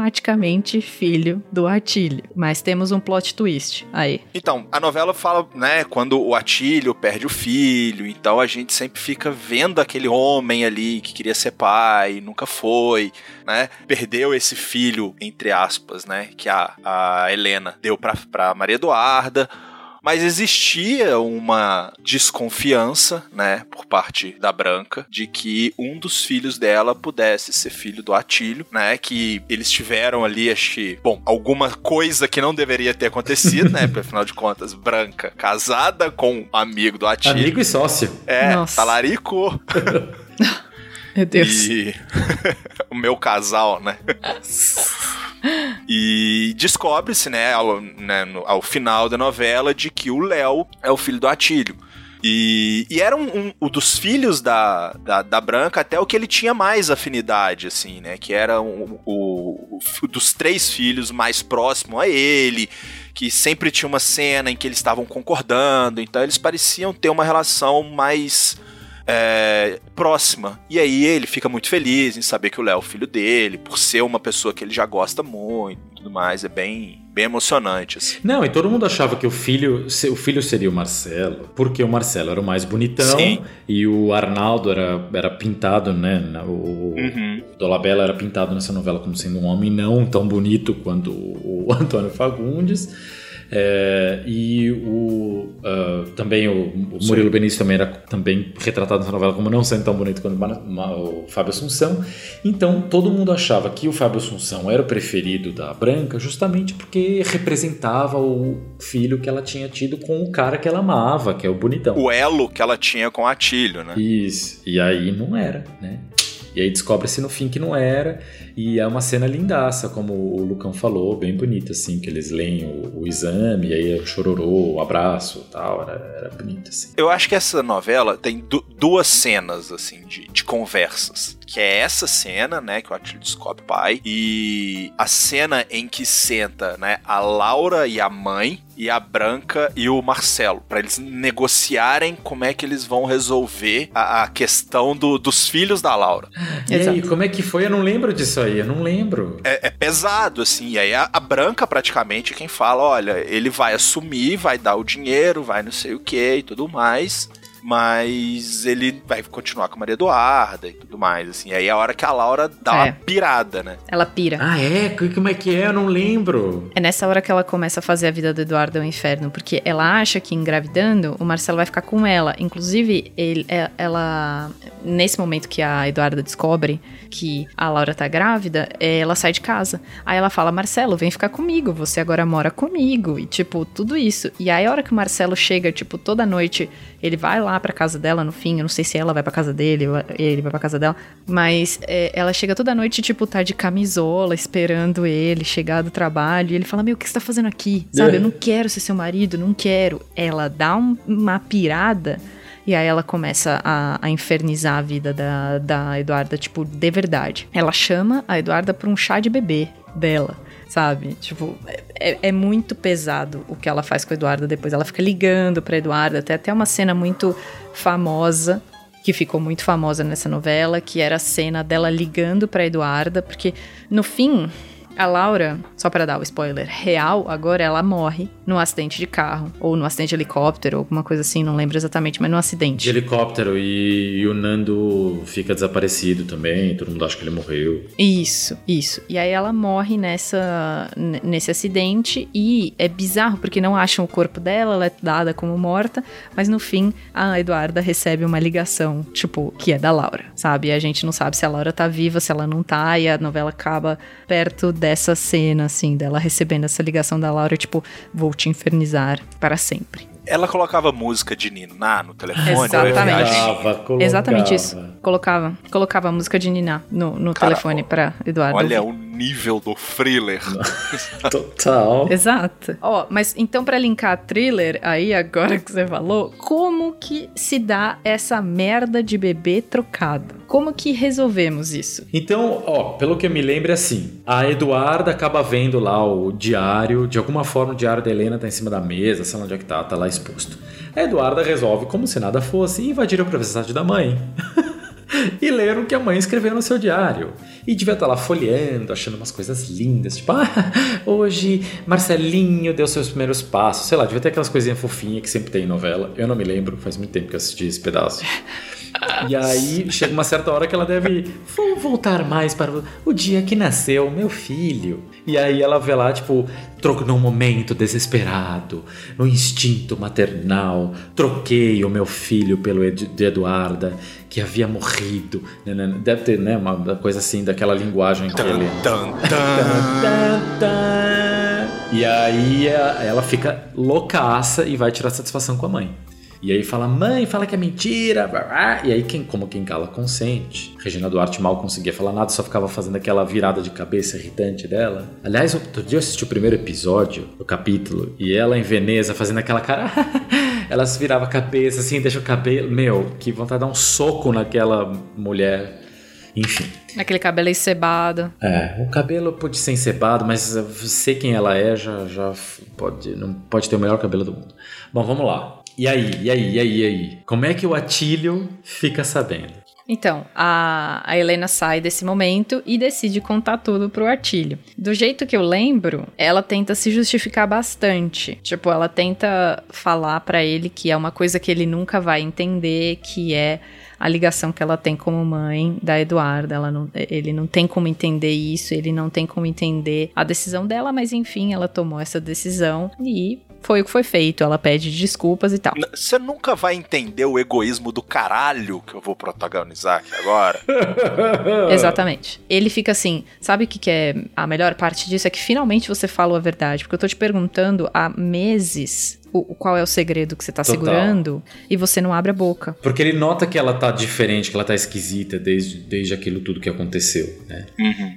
automaticamente filho do Atílio. Mas temos um plot twist aí. Então, a novela fala, né, quando o Atílio perde o filho, então a gente sempre fica vendo aquele homem ali que queria ser pai, nunca foi, né, perdeu esse filho, entre aspas, né, que a, a Helena deu pra, pra Maria Eduarda, mas existia uma desconfiança, né, por parte da Branca, de que um dos filhos dela pudesse ser filho do Atílio, né, que eles tiveram ali, acho que, bom, alguma coisa que não deveria ter acontecido, né, porque afinal de contas, Branca casada com um amigo do Atílio. Amigo e sócio. É, Nossa. talaricou. Meu Deus. E o meu casal, né? E descobre-se, né, ao, né, ao final da novela, de que o Léo é o filho do Atílio. E, e era um, um- o dos filhos da, da, da Branca até o que ele tinha mais afinidade, assim, né? Que era o, o- o dos três filhos mais próximo a ele, que sempre tinha uma cena em que eles estavam concordando, então eles pareciam ter uma relação mais é, próxima. E aí ele fica muito feliz em saber que o Léo é o filho dele, por ser uma pessoa que ele já gosta muito e tudo mais. É bem, bem emocionante, assim. Não, e todo mundo achava que o filho, o filho seria o Marcelo, porque o Marcelo era o mais bonitão Sim. e o Arnaldo era, era pintado, né? O, Uhum. Dolabella era pintado nessa novela como sendo um homem não tão bonito quanto o Antônio Fagundes. É, e o, uh, também o, o Murilo Sim. Benício também era também retratado nessa novela como não sendo tão bonito quanto o Fábio Assunção. Então todo mundo achava que o Fábio Assunção era o preferido da Branca justamente porque representava o filho que ela tinha tido com o cara que ela amava, que é o bonitão. O elo que ela tinha com Atílio, né? Isso. E aí não era, né? E aí descobre-se no fim que não era. E é uma cena lindaça, como o Lucão falou, bem bonita, assim, que eles leem o, o exame, e aí o chororô, o abraço tal, era, era bonito, assim. Eu acho que essa novela tem du duas cenas, assim, de, de conversas que é essa cena, né, que o Atílio descobre o pai, e a cena em que senta, né, a Laura e a mãe, e a Branca e o Marcelo, para eles negociarem como é que eles vão resolver a, a questão do, dos filhos da Laura. E Exato. aí, como é que foi? Eu não lembro disso aí, eu não lembro. É, é pesado, assim, e aí a, a, Branca praticamente é quem fala, olha, ele vai assumir, vai dar o dinheiro, vai não sei o que e tudo mais mas ele vai continuar com a Maria Eduarda e tudo mais, assim. Aí é a hora que a Laura dá é. uma pirada, né? Ela pira. Ah, é? Como é que é? Eu não lembro. É nessa hora que ela começa a fazer a vida do Eduardo ao inferno, porque ela acha que engravidando, o Marcelo vai ficar com ela. Inclusive, ele, é, ela... Nesse momento que a Eduarda descobre que a Laura tá grávida, é, ela sai de casa. Aí ela fala, Marcelo, vem ficar comigo, você agora mora comigo. E, tipo, tudo isso. E aí a hora que o Marcelo chega, tipo, toda noite, ele vai lá pra casa dela no fim. Eu não sei se ela vai pra casa dele ou ele vai pra casa dela. Mas é, ela chega toda noite, tipo, tá de camisola, esperando ele chegar do trabalho. E ele fala: Meu, o que você tá fazendo aqui? Sabe? Eu não quero ser seu marido, não quero. Ela dá um, uma pirada. E aí ela começa a, a, infernizar a vida da, da Eduarda, tipo, de verdade. Ela chama a Eduarda pra um chá de bebê dela sabe? Tipo, é, é, muito pesado o que ela faz com a Eduarda depois. Ela fica ligando pra Eduarda, tem até uma cena muito famosa que ficou muito famosa nessa novela, que era a cena dela ligando para Eduarda, porque no fim a Laura, só para dar o spoiler real, agora ela morre num acidente de carro, ou no acidente de helicóptero, alguma coisa assim, não lembro exatamente, mas no acidente. De helicóptero, e, e, o Nando fica desaparecido também, todo mundo acha que ele morreu. Isso, isso. E aí ela morre nessa, nesse acidente, e é bizarro, porque não acham o corpo dela, ela é dada como morta, mas no fim a Eduarda recebe uma ligação, tipo, que é da Laura, sabe? E a gente não sabe se a Laura tá viva, se ela não tá, e a novela acaba perto dela essa cena, assim, dela recebendo essa ligação da Laura, tipo, vou te infernizar para sempre. Ela colocava música de Niná no telefone. Exatamente. Colocava, Exatamente isso. Colocava. Colocava música de Niná no, no Cara, telefone para Eduardo. Olha o nível do thriller. Total. Exato. Ó, mas então para linkar thriller aí agora que você falou, como que se dá essa merda de bebê trocado? Como que resolvemos isso? Então, ó, pelo que eu me lembro é assim, a Eduarda acaba vendo lá o diário, de alguma forma o diário da Helena tá em cima da mesa, sei lá onde é que tá, tá lá exposto. A Eduarda resolve, como se nada fosse, invadir a privacidade da mãe. e ler o que a mãe escreveu no seu diário. E devia estar lá folheando, achando umas coisas lindas. Tipo, ah, hoje Marcelinho deu seus primeiros passos. Sei lá, devia ter aquelas coisinhas fofinhas que sempre tem em novela. Eu não me lembro, faz muito tempo que eu assisti esse pedaço. E aí chega uma certa hora que ela deve vou voltar mais para o dia que nasceu meu filho. E aí ela vê lá, tipo, troco num momento desesperado, no instinto maternal, troquei o meu filho pelo Ed, de Eduarda, que havia morrido. Né, né, deve ter, né, uma coisa assim, daquela linguagem que ele... E aí ela fica loucaça e vai tirar satisfação com a mãe. E aí fala, mãe, fala que é mentira. E aí, quem, como quem cala, consente. Regina Duarte mal conseguia falar nada, só ficava fazendo aquela virada de cabeça irritante dela. Aliás, outro dia eu assisti o primeiro episódio, o capítulo, e ela em Veneza fazendo aquela cara. ela se virava a cabeça assim, deixa o cabelo. Meu, que vontade de dar um soco naquela mulher. Enfim. Aquele cabelo encebado. É, o cabelo pode ser encebado, mas sei quem ela é, já, já pode, não pode ter o melhor cabelo do mundo. Bom, vamos lá. E aí, e aí, e aí, e aí? Como é que o Atílio fica sabendo? Então, a, a Helena sai desse momento e decide contar tudo pro Artílio. Do jeito que eu lembro, ela tenta se justificar bastante. Tipo, ela tenta falar para ele que é uma coisa que ele nunca vai entender, que é a ligação que ela tem como mãe da Eduarda. Ela não, ele não tem como entender isso, ele não tem como entender a decisão dela, mas enfim, ela tomou essa decisão e foi o que foi feito. Ela pede desculpas e tal. Você nunca vai entender o egoísmo do caralho que eu vou protagonizar aqui agora. Exatamente. Ele fica assim, sabe o que, que é a melhor parte disso? É que finalmente você falou a verdade. Porque eu tô te perguntando há meses o, qual é o segredo que você tá Total. segurando e você não abre a boca. Porque ele nota que ela tá diferente, que ela tá esquisita desde, desde aquilo tudo que aconteceu, né?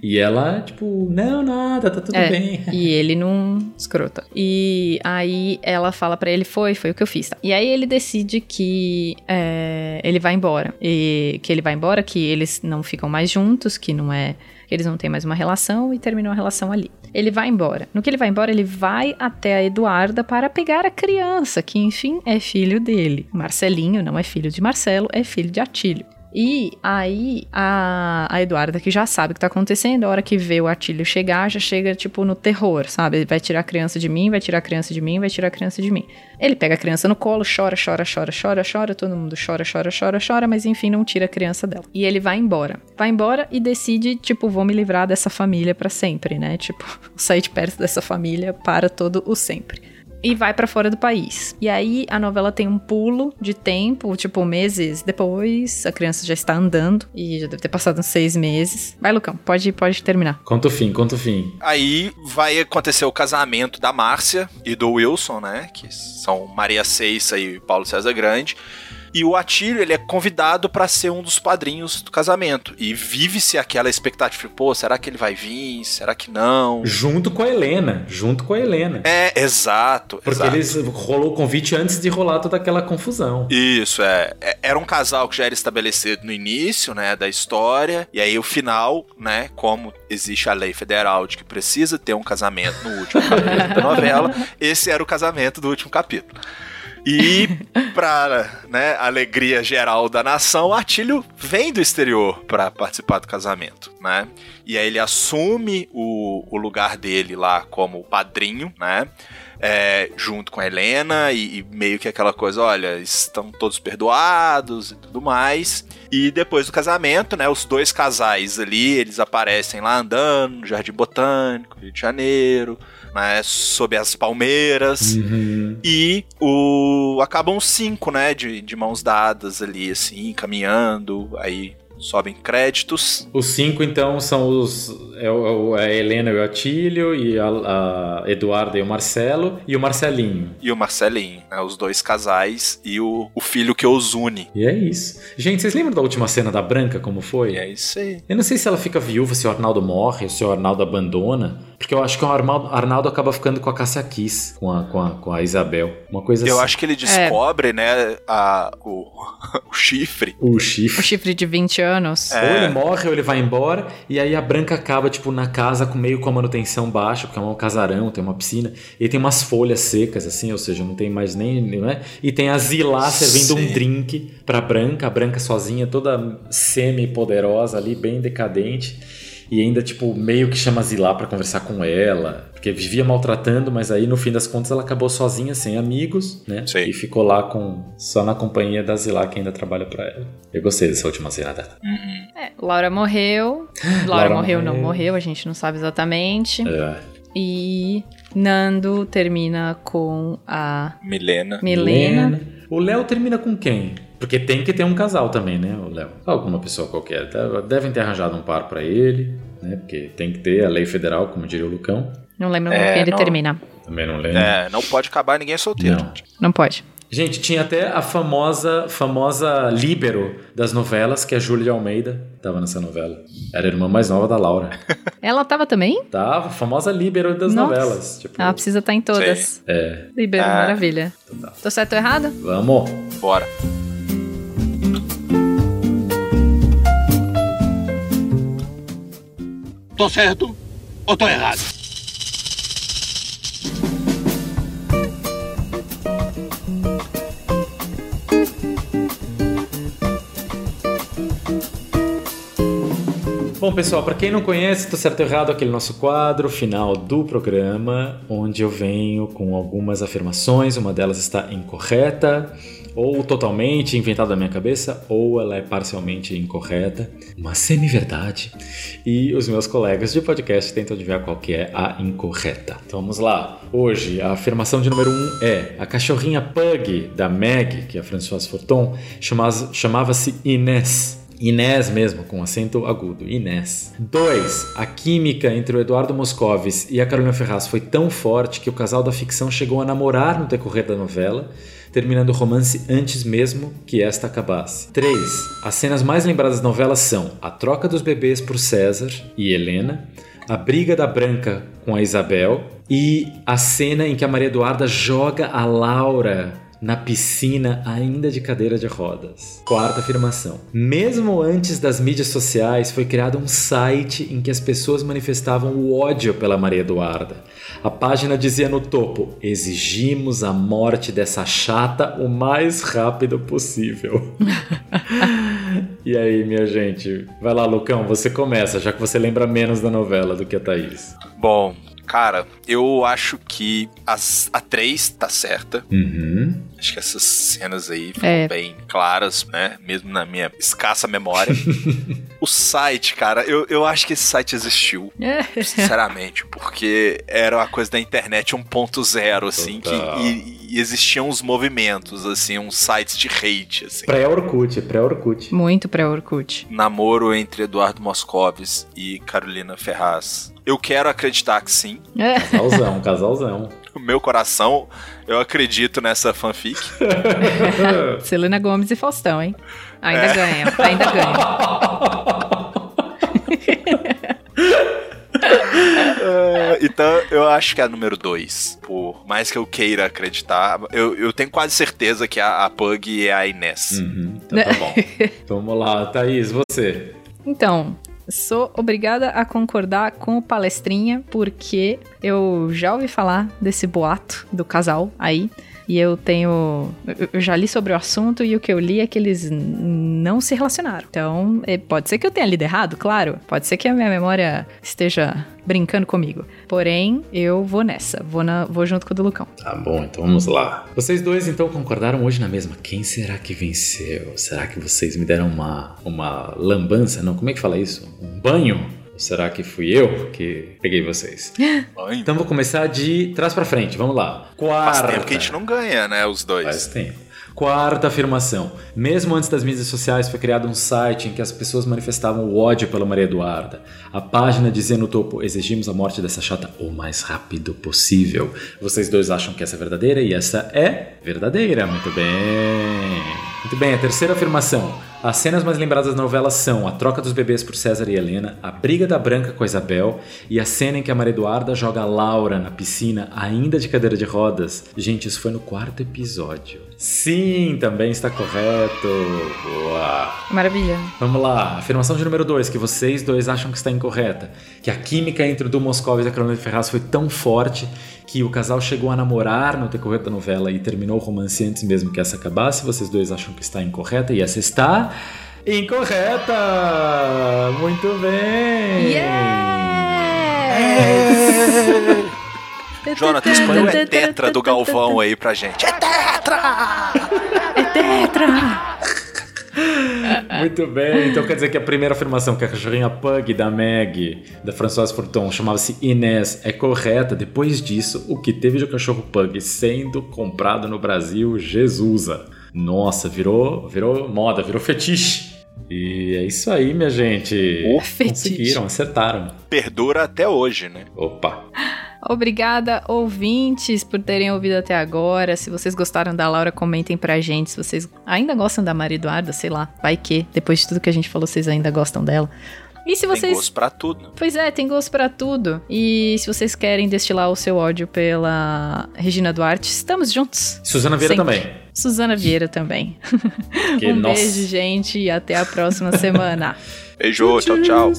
E ela, tipo, não, nada, tá tudo É, bem. E ele não escrota. E aí ela fala pra ele, foi, foi o que eu fiz. tá? E aí ele decide que é, ele vai embora. E que ele vai embora, que eles não ficam mais juntos, que não é. Eles não têm mais uma relação e terminou a relação ali. Ele vai embora. No que ele vai embora, ele vai até a Eduarda para pegar a criança, que enfim é filho dele. Marcelinho não é filho de Marcelo, é filho de Atílio. E aí, a, a Eduarda, que já sabe o que tá acontecendo, a hora que vê o Atílio chegar, já chega, tipo, no terror, sabe? Vai tirar a criança de mim, vai tirar a criança de mim, vai tirar a criança de mim. Ele pega a criança no colo, chora, chora, chora, chora, chora, todo mundo chora, chora, chora, chora, mas enfim, não tira a criança dela. E ele vai embora. Vai embora e decide, tipo, vou me livrar dessa família pra sempre, né? Tipo, sair de perto dessa família para todo o sempre e vai pra fora do país. E aí a novela tem um pulo de tempo, tipo meses depois, a criança já está andando e já deve ter passado uns seis meses. Vai, Lucão, pode, pode terminar. Conta o fim, conta o fim. Aí vai acontecer o casamento da Márcia e do Wilson, né? Que são Maria Ceissa e Paulo César Grande. E o Atílio, ele é convidado para ser um dos padrinhos do casamento. E vive-se aquela expectativa, pô, será que ele vai vir? Será que não? Junto com a Helena, junto com a Helena. É, exato. Porque exato. eles rolou o convite antes de rolar toda aquela confusão. Isso, é. É- Era um casal que já era estabelecido no início, né, da história. E aí o final, né, como existe a lei federal de que precisa ter um casamento no último capítulo da novela, esse era o casamento do último capítulo. E pra, né, alegria geral da nação, o Artílio vem do exterior pra participar do casamento, né? E aí ele assume o, o lugar dele lá como padrinho, né? é, junto com a Helena e, e meio que aquela coisa, olha, estão todos perdoados e tudo mais. E depois do casamento, né, os dois casais ali, eles aparecem lá andando no Jardim Botânico, Rio de Janeiro, né, sob as palmeiras. Uhum. E o acabam os cinco, né, de, de mãos dadas ali, assim, caminhando, aí sobem créditos. Os cinco, então, são os. É, o- é a Helena e o Atílio, e a, a Eduarda e o Marcelo, e o Marcelinho. E o Marcelinho, né, os dois casais e o, o filho que os une. E é isso. Gente, vocês lembram da última cena da Branca, como foi? É isso aí. Eu não sei se ela fica viúva, se o Arnaldo morre, se o Arnaldo abandona. Porque eu acho que o Arnaldo, Arnaldo acaba ficando com a Cássia Kiss, com a, com a, com a Isabel. Uma coisa Eu assim. acho que ele descobre, né, a, o, o chifre. O O chifre. chifre de 20 anos. É. Ou ele morre ou ele vai embora. E aí a Branca acaba, tipo, na casa com meio com a manutenção baixa, porque é um casarão, tem uma piscina. E tem umas folhas secas, assim, ou seja, não tem mais nem. Né? E tem a Zilá servindo Sim. um drink pra Branca, a Branca sozinha, toda semi-poderosa ali, bem decadente. E ainda, tipo, meio que chama a Zilá pra conversar com ela. Porque vivia maltratando, mas aí no fim das contas ela acabou sozinha, sem amigos, né? Sim. E ficou lá com só na companhia da Zilá que ainda trabalha pra ela. Eu gostei dessa última cena dela. É, Laura morreu. Laura, Laura morreu, não morreu. morreu, a gente não sabe exatamente. É. E Nando termina com a Milena. Milena. O Léo termina com quem? Porque tem que ter um casal também, né, o Léo? Alguma pessoa qualquer. Tá- Devem ter arranjado um par pra ele, né? Porque tem que ter a lei federal, como diria o Lucão. Não lembro É, quem ele não. termina. Também não lembro. É, não pode acabar ninguém solteiro. Não. Não pode. Gente, tinha até a famosa famosa líbero das novelas, que é a Júlia de Almeida. Tava nessa novela. Era a irmã mais nova da Laura. Ela tava também? Tava, a famosa líbero das Nossa. novelas. Tipo, Ela precisa estar em todas. é, Libero, Ah. maravilha. Tô certo ou errado? vamos. Bora. Tô certo ou tô errado? Bom, pessoal, para quem não conhece, tô certo ou errado, aquele nosso quadro final do programa, onde eu venho com algumas afirmações, uma delas está incorreta, ou totalmente inventada da minha cabeça, ou ela é parcialmente incorreta, uma semi-verdade. E os meus colegas de podcast tentam adivinhar qual que é a incorreta. Então vamos lá. Hoje, a afirmação de número 1 um é: a cachorrinha Pug da Meg, que é a Françoise Forton, chamava- chamava-se Inés. Inés mesmo, com acento agudo. Inés. 2. A química entre o Eduardo Moscovis e a Carolina Ferraz foi tão forte que o casal da ficção chegou a namorar no decorrer da novela, terminando o romance antes mesmo que esta acabasse. 3. As cenas mais lembradas da novela são a troca dos bebês por César e Helena, a briga da Branca com a Isabel e a cena em que a Maria Eduarda joga a Laura na piscina ainda de cadeira de rodas. Quarta afirmação. Mesmo antes das mídias sociais, foi criado um site em que as pessoas manifestavam o ódio pela Maria Eduarda. A página dizia no topo: Exigimos a morte dessa chata o mais rápido possível. e aí, minha gente? Vai lá, Lucão, você começa, já que você lembra menos da novela do que a Thaís. Bom, cara, eu acho que as, a 3 tá certa. Uhum. Acho que essas cenas aí ficam É. bem claras, né? Mesmo na minha escassa memória. o site, cara, eu, eu acho que esse site existiu. Sinceramente, porque era uma coisa da internet 1.0, assim, que, Total. e, e existiam uns movimentos, assim, uns sites de hate, assim. Pré-Orkut, pré-Orkut. Muito pré-Orkut. Namoro entre Eduardo Moscovis e Carolina Ferraz. Eu quero acreditar que sim. Casalzão, casalzão. O meu coração, eu acredito nessa fanfic. Selena Gomes e Faustão, hein? Ainda É. ganha, ainda ganha. Ah, então, eu acho que é a número 2. Por mais que eu queira acreditar, eu, eu tenho quase certeza que a, a Pug é a Inês. Uhum, então tá bom. Vamos lá, Thaís, você. Então, sou obrigada a concordar com o palestrinha, porque eu já ouvi falar desse boato do casal aí. E eu tenho. eu- já li sobre o assunto e o que eu li é que eles não se relacionaram. Então, é, pode ser que eu tenha lido errado, claro. Pode ser que a minha memória esteja brincando comigo. Porém, eu vou nessa. Vou, na, vou junto com o do Lucão. Tá bom, então vamos lá. Vocês dois então concordaram hoje na mesma. Quem será que venceu? Será que vocês me deram uma, uma lambança? Não, como é que fala isso? Um banho? Ou será que fui eu que peguei vocês? Então vou começar de trás pra frente, vamos lá. faz Quarta. tempo que a gente não ganha, né? Os dois. Faz tempo. Quarta afirmação. Mesmo antes das mídias sociais, foi criado um site em que as pessoas manifestavam o ódio pela Maria Eduarda. A página dizia no topo: exigimos a morte dessa chata o mais rápido possível. Vocês dois acham que essa é verdadeira e essa é verdadeira. Muito bem. Muito bem, a terceira afirmação. As cenas mais lembradas da novela são a troca dos bebês por César e Helena, a briga da Branca com a Isabel e a cena em que a Maria Eduarda joga a Laura na piscina, ainda de cadeira de rodas. Gente, isso foi no quarto episódio. Sim, também está correto. Boa. Maravilha. Vamos lá, afirmação de número 2, que vocês dois acham que está incorreta. Que a química entre o Du e a Carolina Ferraz foi tão forte que o casal chegou a namorar no decorrer da novela e terminou o romance antes mesmo que essa acabasse. Vocês dois acham que está incorreta e essa está incorreta! Muito bem! Jonatas, põe o é tetra do Galvão aí pra gente. É tetra! É tetra! Muito bem, então quer dizer que a primeira afirmação, que a cachorrinha Pug da Meg, da Françoise Forton, chamava-se Inés, é correta. Depois disso, o que teve de cachorro Pug sendo comprado no Brasil, Jesusa. Nossa, virou, virou moda, virou fetiche. E é isso aí, minha gente. Conseguiram, acertaram. Perdura até hoje, né? Opa. Obrigada, ouvintes, por terem ouvido até agora. Se vocês gostaram da Laura, comentem pra gente. Se vocês ainda gostam da Maria Eduarda, sei lá, vai que, depois de tudo que a gente falou, vocês ainda gostam dela. E se Tem vocês. gosto pra tudo. Pois é, tem gosto pra tudo. E se vocês querem destilar o seu ódio pela Regina Duarte, estamos juntos. Suzana Vieira Sempre. também. Suzana Vieira também. Que, um nossa. beijo, gente, e até a próxima semana. Beijo, tchau, tchau.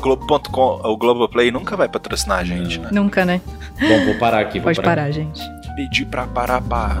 Globo.com, o Globoplay nunca vai patrocinar a gente, né? Nunca, né? Bom, vou parar aqui. Vou Pode parar, gente. Pedir pra parar, para.